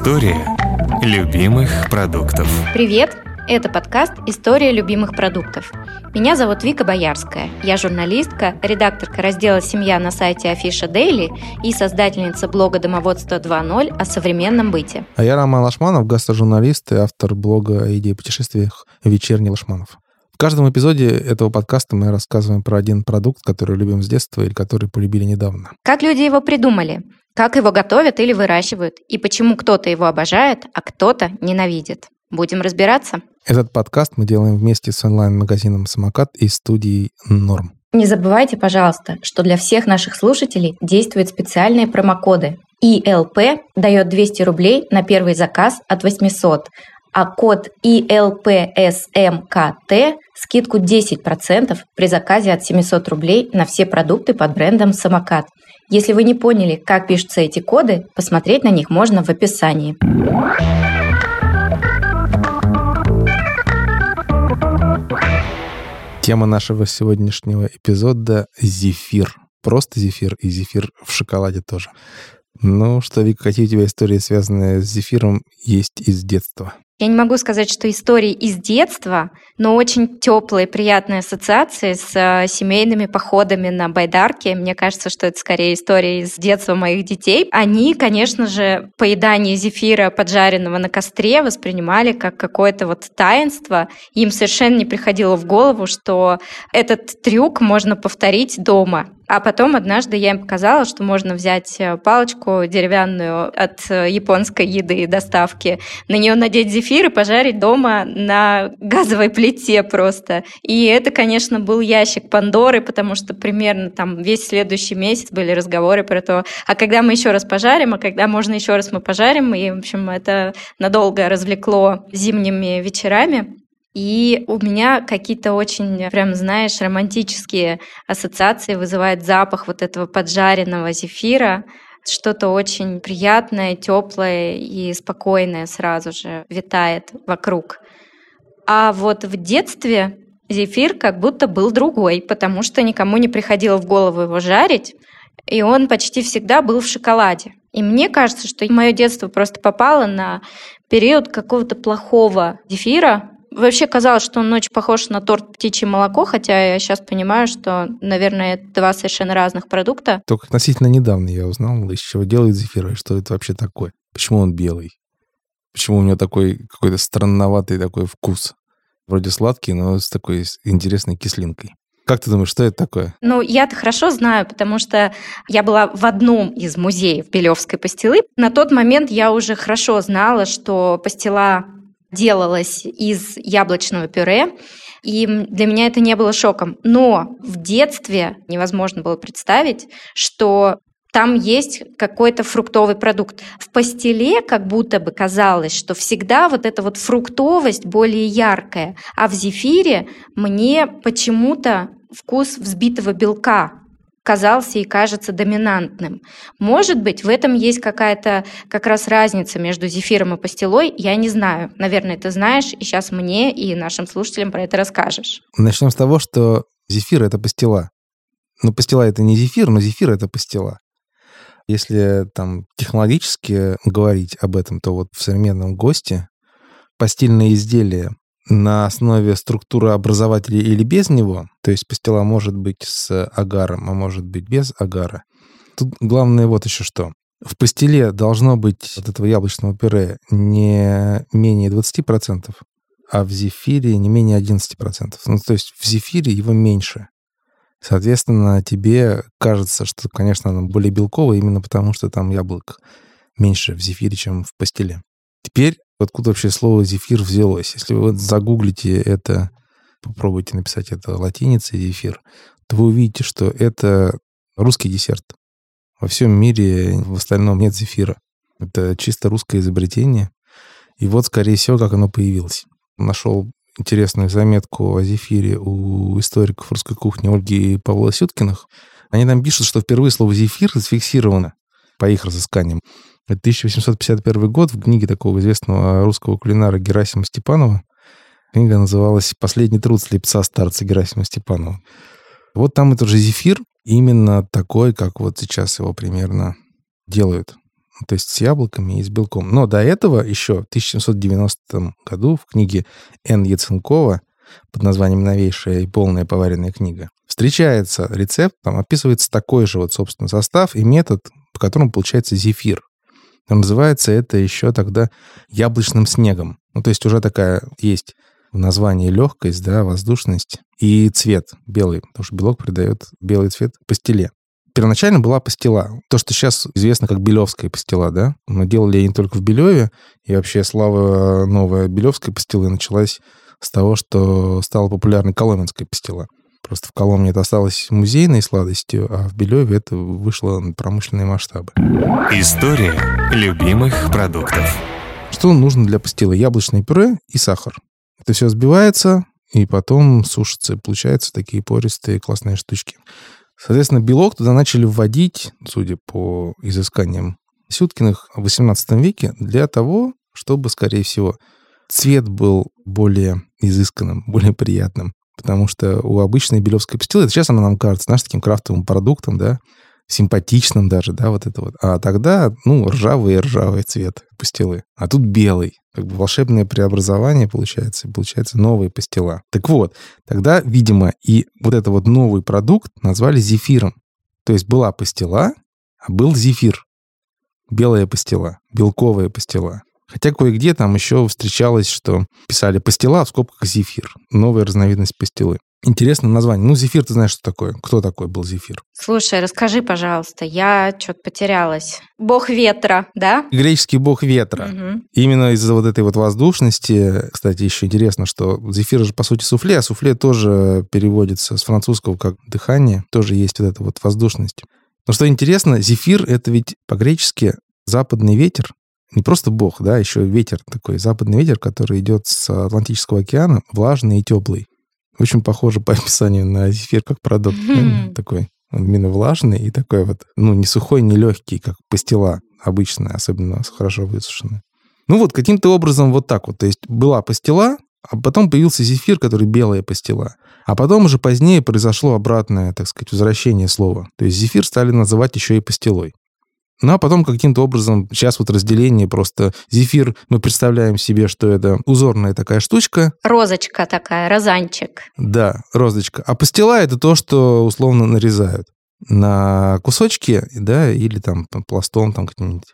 История любимых продуктов. Привет! Это подкаст «История любимых продуктов». Меня зовут Вика Боярская. Я журналистка, редакторка раздела «Семья» на сайте Афиша Дейли и создательница блога «Домоводство 2.0» о современном быте. А я Роман Лашманов, гастрожурналист и автор блога о идее путешествиях «Вечерний Лашманов». В каждом эпизоде этого подкаста мы рассказываем про один продукт, который любим с детства или который полюбили недавно. Как люди его придумали? Как его готовят или выращивают? И почему кто-то его обожает, а кто-то ненавидит? Будем разбираться. Этот подкаст мы делаем вместе с онлайн-магазином «Самокат» и студией «Норм». Не забывайте, пожалуйста, что для всех наших слушателей действуют специальные промокоды. ИЛП дает 200 рублей на первый заказ от 800, а код ИЛПСМКТ скидку 10% при заказе от 700 рублей на все продукты под брендом «Самокат». Если вы не поняли, как пишутся эти коды, посмотреть на них можно в описании. Тема нашего сегодняшнего эпизода — зефир. Просто зефир и зефир в шоколаде тоже. Ну что, Вика, какие у тебя истории, связанные с зефиром, есть из детства? Я не могу сказать, что истории из детства, но очень теплые, приятные ассоциации с э, семейными походами на байдарке. Мне кажется, что это скорее история из детства моих детей. Они, конечно же, поедание зефира, поджаренного на костре, воспринимали как какое-то вот таинство. Им совершенно не приходило в голову, что этот трюк можно повторить дома. А потом однажды я им показала, что можно взять э, палочку деревянную от э, японской еды и доставки, на нее надеть зефир и пожарить дома на газовой плите просто. И это, конечно, был ящик Пандоры, потому что примерно там весь следующий месяц были разговоры про то, а когда мы еще раз пожарим, а когда можно еще раз мы пожарим. И, в общем, это надолго развлекло зимними вечерами. И у меня какие-то очень, прям, знаешь, романтические ассоциации вызывает запах вот этого поджаренного зефира. Что-то очень приятное, теплое и спокойное сразу же витает вокруг. А вот в детстве зефир как будто был другой, потому что никому не приходило в голову его жарить, и он почти всегда был в шоколаде. И мне кажется, что мое детство просто попало на период какого-то плохого зефира, Вообще казалось, что он очень похож на торт птичье молоко, хотя я сейчас понимаю, что, наверное, это два совершенно разных продукта. Только относительно недавно я узнал, из чего делают зефир, и что это вообще такое. Почему он белый? Почему у него такой какой-то странноватый такой вкус? Вроде сладкий, но с такой интересной кислинкой. Как ты думаешь, что это такое? Ну, я-то хорошо знаю, потому что я была в одном из музеев Белевской пастилы. На тот момент я уже хорошо знала, что пастила делалась из яблочного пюре, и для меня это не было шоком. Но в детстве невозможно было представить, что там есть какой-то фруктовый продукт. В пастиле как будто бы казалось, что всегда вот эта вот фруктовость более яркая, а в зефире мне почему-то вкус взбитого белка казался и кажется доминантным. Может быть, в этом есть какая-то как раз разница между зефиром и пастилой, я не знаю. Наверное, ты знаешь, и сейчас мне и нашим слушателям про это расскажешь. Начнем с того, что зефир — это пастила. Ну, пастила — это не зефир, но зефир — это пастила. Если там технологически говорить об этом, то вот в современном ГОСТе постельное изделие на основе структуры образователей или без него, то есть пастила может быть с агаром, а может быть без агара. Тут главное вот еще что. В пастиле должно быть от этого яблочного пюре не менее 20%, а в зефире не менее 11%. Ну, то есть в зефире его меньше. Соответственно, тебе кажется, что, конечно, оно более белковое именно потому, что там яблок меньше в зефире, чем в пастиле. Теперь откуда вообще слово зефир взялось. Если вы загуглите это, попробуйте написать это латиницей зефир, то вы увидите, что это русский десерт. Во всем мире в остальном нет зефира. Это чисто русское изобретение. И вот, скорее всего, как оно появилось. Нашел интересную заметку о зефире у историков русской кухни Ольги и Павла Сюткиных. Они там пишут, что впервые слово «зефир» зафиксировано по их разысканиям 1851 год в книге такого известного русского кулинара Герасима Степанова. Книга называлась «Последний труд слепца старца Герасима Степанова». Вот там этот же зефир, именно такой, как вот сейчас его примерно делают. то есть с яблоками и с белком. Но до этого еще в 1790 году в книге Н. Яценкова под названием «Новейшая и полная поваренная книга» встречается рецепт, там описывается такой же вот, собственно, состав и метод, по которому получается зефир. Называется это еще тогда яблочным снегом. Ну, то есть уже такая есть в названии легкость, да, воздушность и цвет белый, потому что белок придает белый цвет пастиле. Первоначально была пастила. То, что сейчас известно как белевская пастила, да? Но делали они только в Белеве. И вообще слава новая белевской пастилы началась с того, что стала популярной коломенская пастила. Просто в Коломне это осталось музейной сладостью, а в Белеве это вышло на промышленные масштабы. История любимых продуктов. Что нужно для пастилы? Яблочное пюре и сахар. Это все взбивается, и потом сушится. И получаются такие пористые классные штучки. Соответственно, белок туда начали вводить, судя по изысканиям Сюткиных в XVIII веке, для того, чтобы, скорее всего, цвет был более изысканным, более приятным. Потому что у обычной белевской пастилы, сейчас она нам кажется, знаешь, таким крафтовым продуктом, да, симпатичным даже, да, вот это вот. А тогда, ну, ржавый ржавый цвет пастилы. А тут белый. Как бы волшебное преобразование получается, получается новые пастила. Так вот, тогда, видимо, и вот это вот новый продукт назвали зефиром. То есть была пастила, а был зефир. Белая пастила, белковая пастила. Хотя кое-где там еще встречалось, что писали пастила, в скобках зефир. Новая разновидность пастилы. Интересное название. Ну, зефир, ты знаешь, что такое? Кто такой был зефир? Слушай, расскажи, пожалуйста, я что-то потерялась. Бог ветра, да? Греческий бог ветра. Угу. Именно из-за вот этой вот воздушности, кстати, еще интересно, что зефир же, по сути, суфле, а суфле тоже переводится с французского как дыхание, тоже есть вот эта вот воздушность. Но что интересно, зефир — это ведь по-гречески западный ветер, не просто бог, да, еще ветер такой, западный ветер, который идет с Атлантического океана, влажный и теплый. Очень похоже по описанию на зефир как продукт. Mm-hmm. Такой он именно влажный и такой вот, ну, не сухой, не легкий, как пастила обычная, особенно хорошо высушенная. Ну вот, каким-то образом вот так вот. То есть была пастила, а потом появился зефир, который белая пастила. А потом уже позднее произошло обратное, так сказать, возвращение слова. То есть зефир стали называть еще и пастилой. Ну, а потом каким-то образом, сейчас вот разделение просто зефир, мы представляем себе, что это узорная такая штучка. Розочка такая, розанчик. Да, розочка. А пастила это то, что условно нарезают на кусочки, да, или там пластом там как-нибудь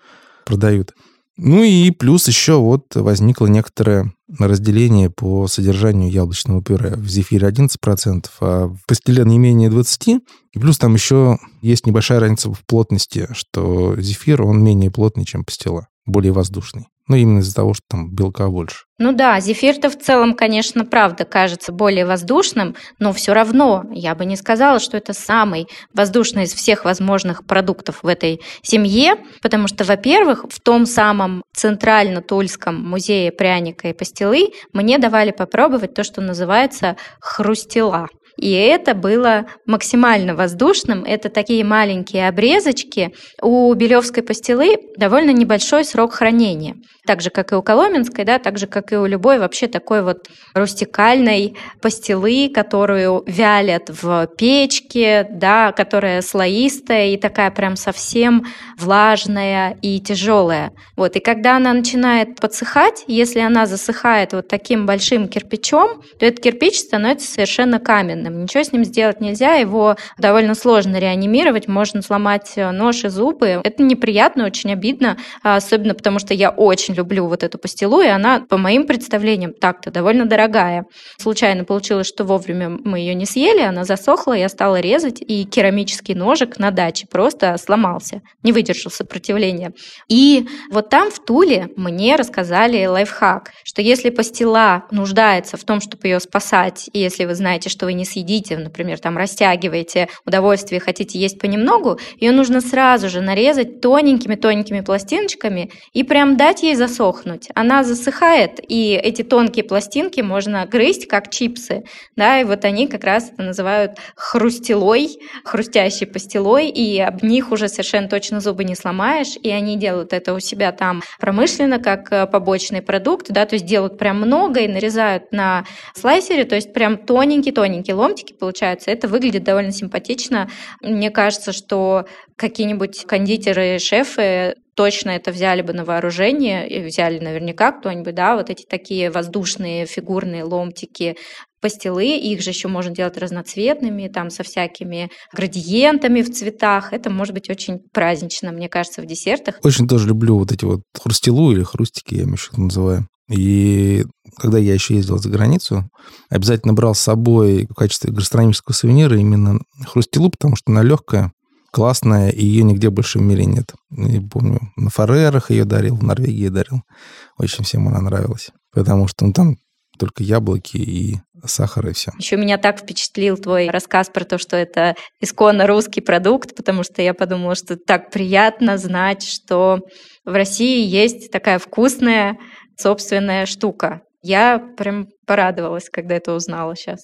продают. Ну и плюс еще вот возникло некоторое разделение по содержанию яблочного пюре. В зефире 11%, а в пастиле не менее 20%. И плюс там еще есть небольшая разница в плотности, что зефир, он менее плотный, чем пастила, более воздушный. Ну, именно из-за того, что там белка больше. Ну да, зефир-то в целом, конечно, правда кажется более воздушным, но все равно я бы не сказала, что это самый воздушный из всех возможных продуктов в этой семье, потому что, во-первых, в том самом Центрально-Тульском музее пряника и пастилы мне давали попробовать то, что называется хрустела. И это было максимально воздушным. Это такие маленькие обрезочки. У белевской пастилы довольно небольшой срок хранения. Так же, как и у коломенской, да, так же, как и у любой вообще такой вот рустикальной пастилы, которую вялят в печке, да, которая слоистая и такая прям совсем влажная и тяжелая. Вот. И когда она начинает подсыхать, если она засыхает вот таким большим кирпичом, то этот кирпич становится совершенно каменным бесполезным. Ничего с ним сделать нельзя, его довольно сложно реанимировать, можно сломать э, нож и зубы. Это неприятно, очень обидно, а, особенно потому, что я очень люблю вот эту пастилу, и она, по моим представлениям, так-то довольно дорогая. Случайно получилось, что вовремя мы ее не съели, она засохла, я стала резать, и керамический ножик на даче просто сломался, не выдержал сопротивления. И вот там, в Туле, мне рассказали лайфхак, что если пастила нуждается в том, чтобы ее спасать, и если вы знаете, что вы не съедите, например, там растягиваете удовольствие, хотите есть понемногу, ее нужно сразу же нарезать тоненькими-тоненькими пластиночками и прям дать ей засохнуть. Она засыхает, и эти тонкие пластинки можно грызть, как чипсы, да, и вот они как раз это называют хрустилой, хрустящей пастилой, и об них уже совершенно точно зубы не сломаешь, и они делают это у себя там промышленно, как э, побочный продукт, да, то есть делают прям много и нарезают на слайсере, то есть прям тоненький-тоненький лом ломтики получаются. Это выглядит довольно симпатично. Мне кажется, что какие-нибудь кондитеры, шефы точно это взяли бы на вооружение, взяли наверняка кто-нибудь, да, вот эти такие воздушные фигурные ломтики пастилы, их же еще можно делать разноцветными, там со всякими градиентами в цветах. Это может быть очень празднично, мне кажется, в десертах. Очень тоже люблю вот эти вот хрустилу или хрустики, я еще называю. И когда я еще ездил за границу, обязательно брал с собой в качестве гастрономического сувенира именно хрустилу, потому что она легкая, классная, и ее нигде больше в мире нет. Я помню, на Фарерах ее дарил, в Норвегии дарил. Очень всем она нравилась. Потому что ну, там только яблоки и сахар, и все. Еще меня так впечатлил твой рассказ про то, что это исконно русский продукт, потому что я подумала, что так приятно знать, что в России есть такая вкусная собственная штука. Я прям порадовалась, когда это узнала сейчас.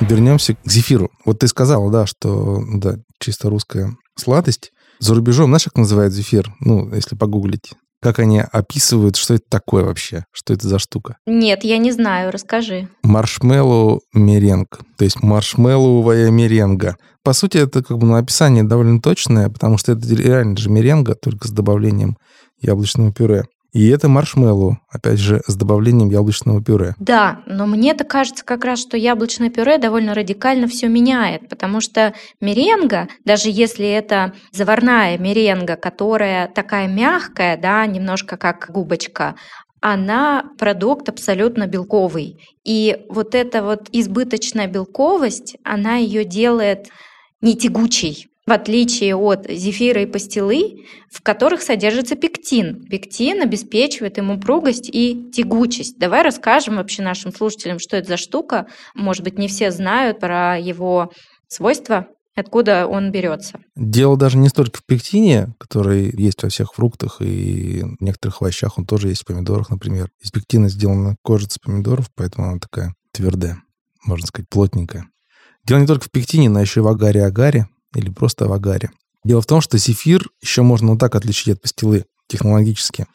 Вернемся к зефиру. Вот ты сказала, да, что да, чисто русская сладость. За рубежом, знаешь, как называют зефир? Ну, если погуглить. Как они описывают, что это такое вообще? Что это за штука? Нет, я не знаю, расскажи. Маршмеллоу меренг, то есть маршмеллоувая меренга. По сути, это как бы ну, описание довольно точное, потому что это реально же меренга, только с добавлением яблочного пюре. И это маршмеллоу, опять же, с добавлением яблочного пюре. Да, но мне-то кажется как раз, что яблочное пюре довольно радикально все меняет, потому что меренга, даже если это заварная меренга, которая такая мягкая, да, немножко как губочка, она продукт абсолютно белковый. И вот эта вот избыточная белковость, она ее делает не тягучей в отличие от зефира и пастилы, в которых содержится пектин. Пектин обеспечивает ему упругость и тягучесть. Давай расскажем вообще нашим слушателям, что это за штука. Может быть, не все знают про его свойства, откуда он берется. Дело даже не столько в пектине, который есть во всех фруктах и в некоторых овощах, он тоже есть в помидорах, например. Из пектина сделана кожица помидоров, поэтому она такая твердая, можно сказать, плотненькая. Дело не только в пектине, но еще и в агаре-агаре, или просто в агаре. Дело в том, что зефир еще можно вот так отличить от пастилы технологически.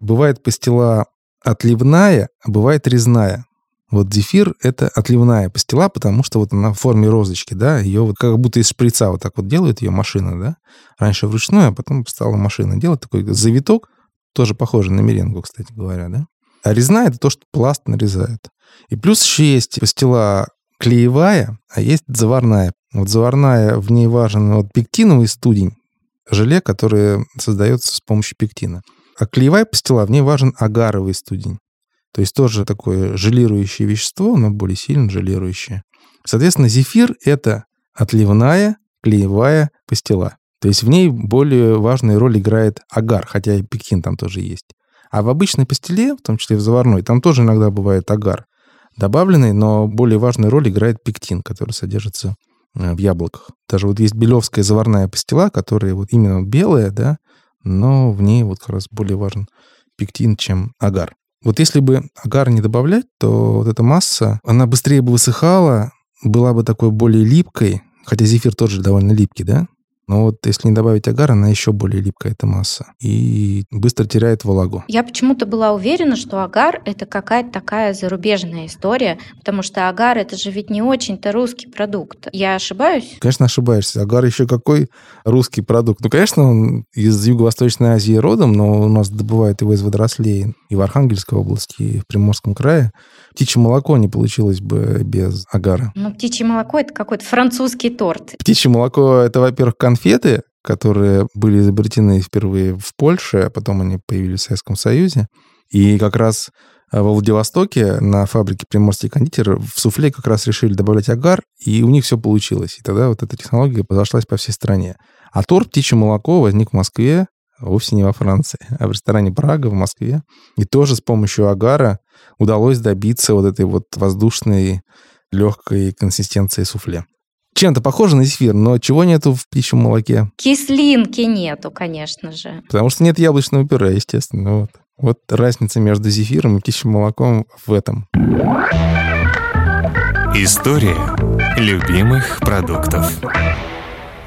Бывает пастила отливная, а бывает резная. Вот зефир — это отливная пастила, потому что вот она в форме розочки, да, ее вот как будто из шприца вот так вот делает ее машина, да. Раньше вручную, а потом стала машина делать такой завиток, тоже похожий на меренгу, кстати говоря, да. А резная — это то, что пласт нарезает. И плюс еще есть пастила клеевая, а есть заварная вот заварная, в ней важен вот пектиновый студень, желе, которое создается с помощью пектина. А клеевая пастила, в ней важен агаровый студень. То есть тоже такое желирующее вещество, но более сильно желирующее. Соответственно, зефир — это отливная клеевая пастила. То есть в ней более важную роль играет агар, хотя и пектин там тоже есть. А в обычной пастиле, в том числе в заварной, там тоже иногда бывает агар добавленный, но более важную роль играет пектин, который содержится в яблоках. Даже вот есть белевская заварная пастила, которая вот именно белая, да, но в ней вот как раз более важен пектин, чем агар. Вот если бы агар не добавлять, то вот эта масса, она быстрее бы высыхала, была бы такой более липкой, хотя зефир тоже довольно липкий, да, но вот если не добавить агар, она еще более липкая, эта масса, и быстро теряет влагу. Я почему-то была уверена, что агар – это какая-то такая зарубежная история, потому что агар – это же ведь не очень-то русский продукт. Я ошибаюсь? Конечно, ошибаешься. Агар еще какой русский продукт? Ну, конечно, он из Юго-Восточной Азии родом, но у нас добывают его из водорослей и в Архангельской области, и в Приморском крае. Птичье молоко не получилось бы без агара. Ну, птичье молоко – это какой-то французский торт. Птичье молоко – это, во-первых, конфеты, которые были изобретены впервые в Польше, а потом они появились в Советском Союзе. И как раз во Владивостоке на фабрике Приморский кондитер в суфле как раз решили добавлять агар, и у них все получилось. И тогда вот эта технология разошлась по всей стране. А торт «Птичье молоко» возник в Москве, вовсе не во Франции, а в ресторане «Прага» в Москве. И тоже с помощью агара удалось добиться вот этой вот воздушной легкой консистенции суфле. Чем-то похоже на зефир, но чего нету в птичьем молоке? Кислинки нету, конечно же. Потому что нет яблочного пюре, естественно. Вот. вот разница между зефиром и птичьим молоком в этом. История любимых продуктов.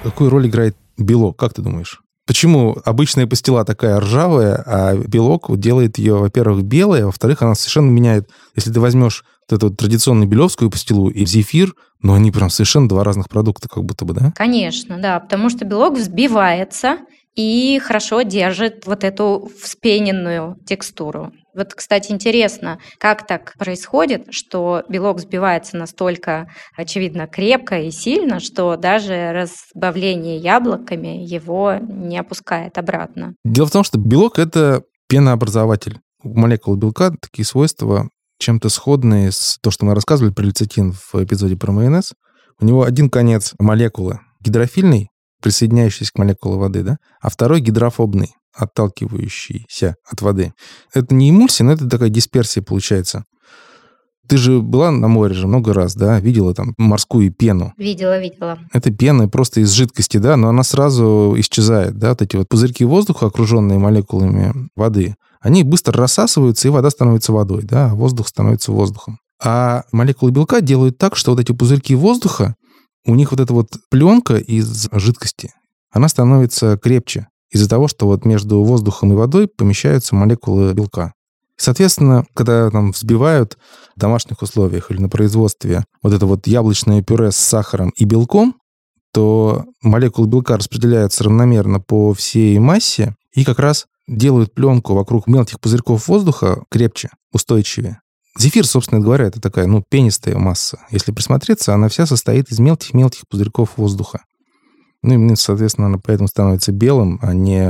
Какую роль играет белок, как ты думаешь? Почему обычная пастила такая ржавая, а белок делает ее, во-первых, белой, а во-вторых, она совершенно меняет. Если ты возьмешь вот эту традиционную белевскую пастилу и зефир, ну, они прям совершенно два разных продукта как будто бы, да? Конечно, да, потому что белок взбивается и хорошо держит вот эту вспененную текстуру. Вот, кстати, интересно, как так происходит, что белок взбивается настолько, очевидно, крепко и сильно, что даже разбавление яблоками его не опускает обратно. Дело в том, что белок — это пенообразователь. У молекул белка такие свойства чем-то сходные с то, что мы рассказывали про лецитин в эпизоде про майонез. У него один конец молекулы гидрофильный, присоединяющийся к молекуле воды, да, а второй гидрофобный, отталкивающийся от воды. Это не эмульсия, но это такая дисперсия получается. Ты же была на море же много раз, да, видела там морскую пену. Видела, видела. Это пена просто из жидкости, да, но она сразу исчезает, да, вот эти вот пузырьки воздуха, окруженные молекулами воды, они быстро рассасываются, и вода становится водой, да, а воздух становится воздухом. А молекулы белка делают так, что вот эти пузырьки воздуха, у них вот эта вот пленка из жидкости, она становится крепче из-за того, что вот между воздухом и водой помещаются молекулы белка. Соответственно, когда там взбивают в домашних условиях или на производстве вот это вот яблочное пюре с сахаром и белком, то молекулы белка распределяются равномерно по всей массе и как раз делают пленку вокруг мелких пузырьков воздуха крепче, устойчивее. Зефир, собственно говоря, это такая, ну, пенистая масса. Если присмотреться, она вся состоит из мелких-мелких пузырьков воздуха. Ну, и, соответственно, она поэтому становится белым, а не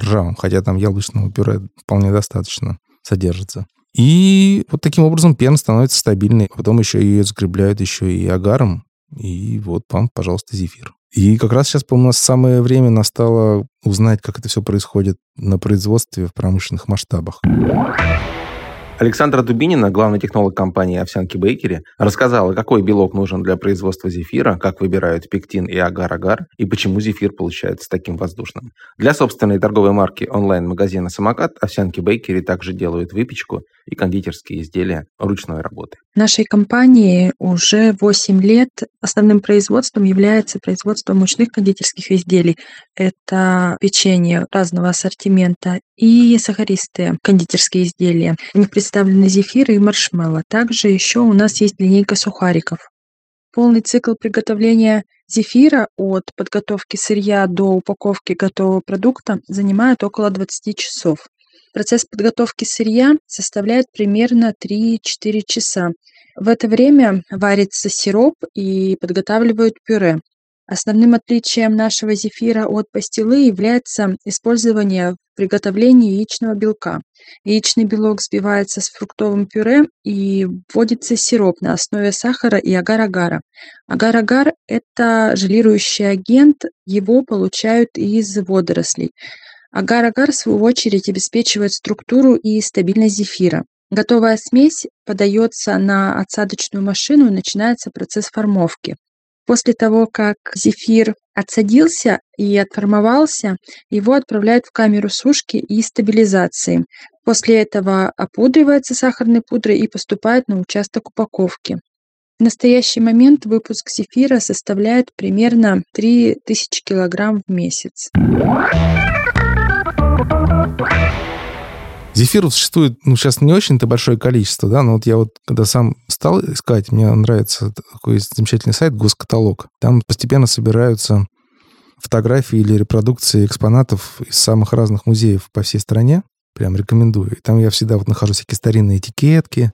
ржавым, хотя там яблочного пюре вполне достаточно содержится. И вот таким образом пена становится стабильной. Потом еще ее закрепляют еще и агаром. И вот вам, пожалуйста, зефир. И как раз сейчас, по-моему, у нас самое время настало узнать, как это все происходит на производстве в промышленных масштабах. Александра Дубинина, главный технолог компании «Овсянки Бейкери», рассказала, какой белок нужен для производства зефира, как выбирают пектин и агар-агар, и почему зефир получается таким воздушным. Для собственной торговой марки онлайн-магазина «Самокат» «Овсянки Бейкери» также делают выпечку и кондитерские изделия ручной работы. Нашей компании уже 8 лет основным производством является производство мучных кондитерских изделий. Это печенье разного ассортимента и сахаристые кондитерские изделия. В них представлены зефиры и маршмелло. Также еще у нас есть линейка сухариков. Полный цикл приготовления зефира от подготовки сырья до упаковки готового продукта занимает около 20 часов. Процесс подготовки сырья составляет примерно 3-4 часа. В это время варится сироп и подготавливают пюре. Основным отличием нашего зефира от пастилы является использование в приготовлении яичного белка. Яичный белок взбивается с фруктовым пюре и вводится сироп на основе сахара и агар-агара. Агар-агар – это желирующий агент, его получают из водорослей. Агар-агар, в свою очередь, обеспечивает структуру и стабильность зефира. Готовая смесь подается на отсадочную машину и начинается процесс формовки. После того, как зефир отсадился и отформовался, его отправляют в камеру сушки и стабилизации. После этого опудривается сахарной пудрой и поступает на участок упаковки. В настоящий момент выпуск зефира составляет примерно 3000 кг в месяц. Зефиров существует, ну, сейчас не очень-то большое количество, да, но вот я вот, когда сам стал искать, мне нравится такой замечательный сайт «Госкаталог». Там постепенно собираются фотографии или репродукции экспонатов из самых разных музеев по всей стране. Прям рекомендую. И там я всегда вот нахожу всякие старинные этикетки,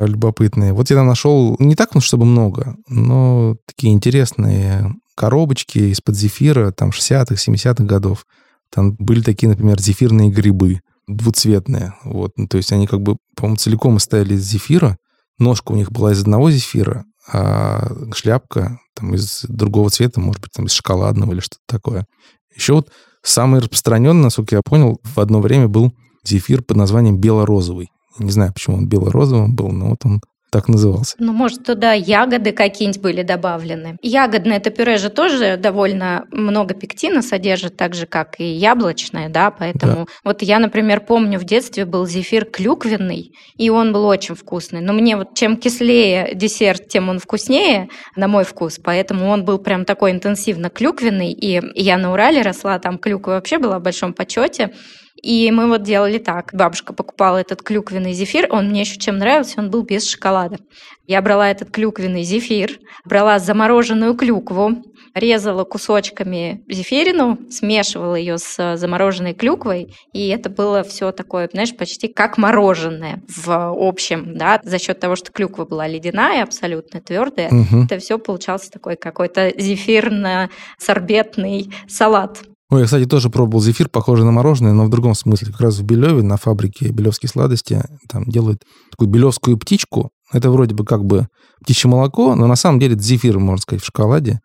любопытные. Вот я там нашел не так, ну, чтобы много, но такие интересные коробочки из-под зефира, там, 60-х, 70-х годов. Там были такие, например, зефирные грибы двуцветные. Вот. Ну, то есть они как бы, по-моему, целиком стояли из зефира. Ножка у них была из одного зефира, а шляпка там из другого цвета, может быть, там из шоколадного или что-то такое. Еще вот самый распространенный, насколько я понял, в одно время был зефир под названием бело-розовый. Не знаю, почему он бело-розовым был, но вот он так назывался. Ну, может, туда ягоды какие-нибудь были добавлены. Ягодное это пюре же тоже довольно много пектина содержит, так же, как и яблочное, да, поэтому да. вот я, например, помню, в детстве был зефир клюквенный, и он был очень вкусный. Но мне вот чем кислее десерт, тем он вкуснее, на мой вкус, поэтому он был прям такой интенсивно клюквенный, и я на Урале росла, там клюква вообще была в большом почете, и мы вот делали так. Бабушка покупала этот клюквенный зефир. Он мне еще чем нравился, он был без шоколада. Я брала этот клюквенный зефир, брала замороженную клюкву, резала кусочками зефирину, смешивала ее с замороженной клюквой, и это было все такое, знаешь, почти как мороженое в общем, да, за счет того, что клюква была ледяная, абсолютно твердая, угу. это все получался такой какой-то зефирно-сорбетный салат. Ой, я, кстати, тоже пробовал зефир, похожий на мороженое, но в другом смысле. Как раз в Белеве, на фабрике Белевские сладости, там делают такую белевскую птичку. Это вроде бы как бы птичье молоко, но на самом деле это зефир, можно сказать, в шоколаде.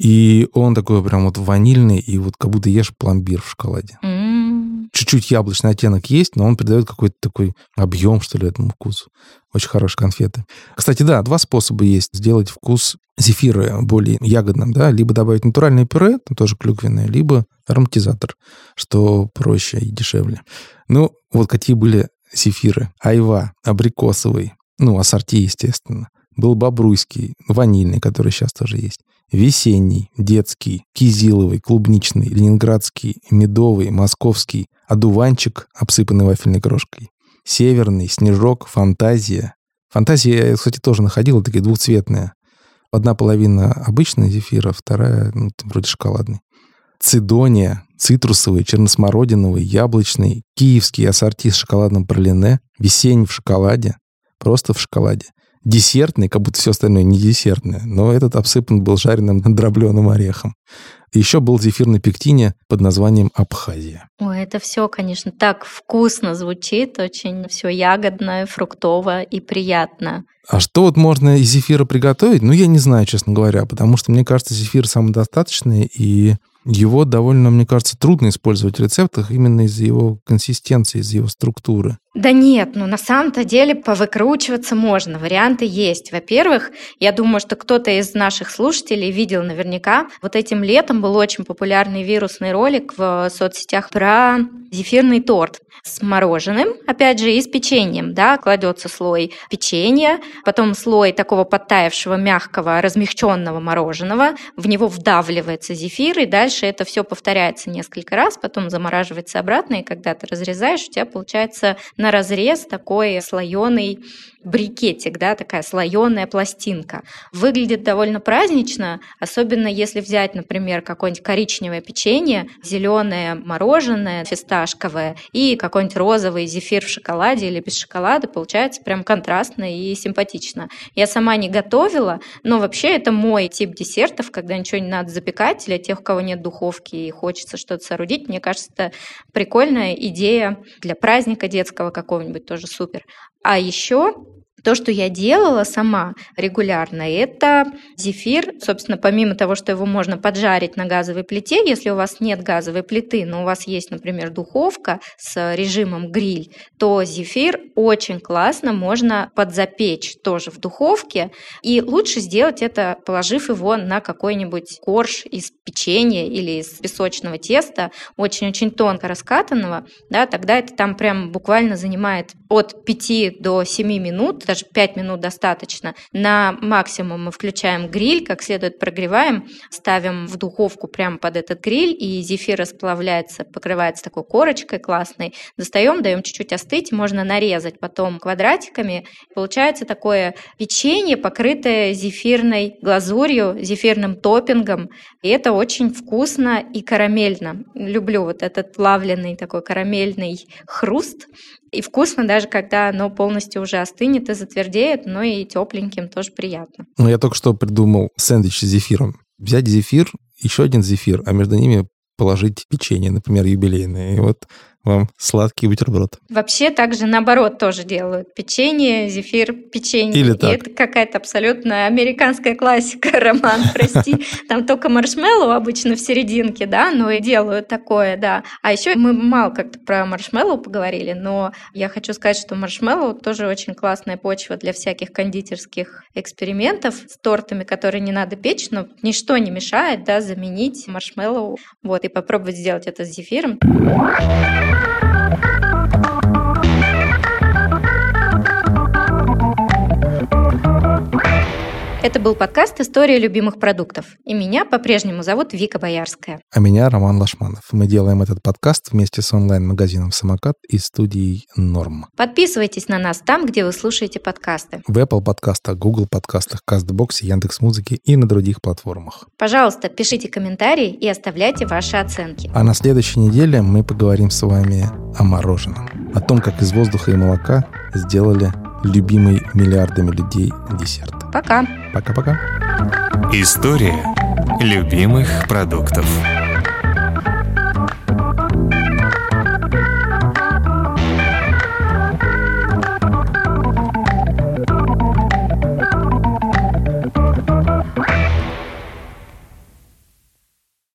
И он такой прям вот ванильный, и вот как будто ешь пломбир в шоколаде. Mm. Чуть-чуть яблочный оттенок есть, но он придает какой-то такой объем, что ли, этому вкусу. Очень хорошие конфеты. Кстати, да, два способа есть сделать вкус зефира более ягодным, да, либо добавить натуральное пюре, там тоже клюквенное, либо ароматизатор, что проще и дешевле. Ну, вот какие были зефиры. Айва, абрикосовый, ну, ассорти, естественно. Был бобруйский, ванильный, который сейчас тоже есть. Весенний, детский, кизиловый, клубничный, ленинградский, медовый, московский, одуванчик, обсыпанный вафельной крошкой. Северный, снежок, фантазия. Фантазия я, кстати, тоже находила, такие двухцветные. Одна половина обычная зефира, вторая, ну, вроде шоколадный. Цидония, цитрусовый, черносмородиновый, яблочный, киевский ассорти с шоколадным пролине, весенний в шоколаде, просто в шоколаде. Десертный, как будто все остальное не десертное, но этот обсыпан был жареным дробленым орехом. Еще был зефир на пектине под названием Абхазия. Ой, это все, конечно, так вкусно звучит, очень все ягодное, фруктово и приятно. А что вот можно из зефира приготовить? Ну, я не знаю, честно говоря, потому что, мне кажется, зефир самодостаточный, и его довольно, мне кажется, трудно использовать в рецептах именно из-за его консистенции, из-за его структуры. Да нет, ну на самом-то деле повыкручиваться можно, варианты есть. Во-первых, я думаю, что кто-то из наших слушателей видел наверняка, вот этим летом был очень популярный вирусный ролик в соцсетях про зефирный торт с мороженым, опять же, и с печеньем, да, кладется слой печенья, потом слой такого подтаявшего мягкого размягченного мороженого, в него вдавливается зефир, и дальше это все повторяется несколько раз, потом замораживается обратно, и когда ты разрезаешь, у тебя получается на разрез такой слоеный брикетик, да, такая слоеная пластинка. Выглядит довольно празднично, особенно если взять, например, какое-нибудь коричневое печенье, зеленое мороженое, фисташковое и какой-нибудь розовый зефир в шоколаде или без шоколада, получается прям контрастно и симпатично. Я сама не готовила, но вообще это мой тип десертов, когда ничего не надо запекать, для тех, у кого нет духовки и хочется что-то соорудить. Мне кажется, это прикольная идея для праздника детского какого-нибудь, тоже супер. А еще то, что я делала сама регулярно, это зефир. Собственно, помимо того, что его можно поджарить на газовой плите, если у вас нет газовой плиты, но у вас есть, например, духовка с режимом гриль, то зефир очень классно можно подзапечь тоже в духовке. И лучше сделать это, положив его на какой-нибудь корж из печенья или из песочного теста, очень-очень тонко раскатанного, да, тогда это там прям буквально занимает от 5 до 7 минут, даже 5 минут достаточно. На максимум мы включаем гриль, как следует прогреваем, ставим в духовку прямо под этот гриль, и зефир расплавляется, покрывается такой корочкой классной. Достаем, даем чуть-чуть остыть, можно нарезать потом квадратиками. Получается такое печенье, покрытое зефирной глазурью, зефирным топпингом. И это очень вкусно и карамельно. Люблю вот этот плавленый такой карамельный хруст. И вкусно даже, когда оно полностью уже остынет и затвердеет, но и тепленьким тоже приятно. Ну, я только что придумал сэндвич с зефиром. Взять зефир, еще один зефир, а между ними положить печенье, например, юбилейное. И вот вам сладкий бутерброд. Вообще также наоборот тоже делают. Печенье, зефир, печенье. Или И так. это какая-то абсолютно американская классика, Роман, прости. Там только маршмеллоу обычно в серединке, да, но и делают такое, да. А еще мы мало как-то про маршмеллоу поговорили, но я хочу сказать, что маршмеллоу тоже очень классная почва для всяких кондитерских экспериментов с тортами, которые не надо печь, но ничто не мешает, да, заменить маршмеллоу, вот, и попробовать сделать это с зефиром. you Это был подкаст «История любимых продуктов». И меня по-прежнему зовут Вика Боярская. А меня Роман Лашманов. Мы делаем этот подкаст вместе с онлайн-магазином «Самокат» и студией «Норм». Подписывайтесь на нас там, где вы слушаете подкасты. В Apple подкастах, Google подкастах, Кастбоксе, Яндекс.Музыке и на других платформах. Пожалуйста, пишите комментарии и оставляйте ваши оценки. А на следующей неделе мы поговорим с вами о мороженом. О том, как из воздуха и молока сделали любимый миллиардами людей десерт. Пока! Пока-пока. История любимых продуктов.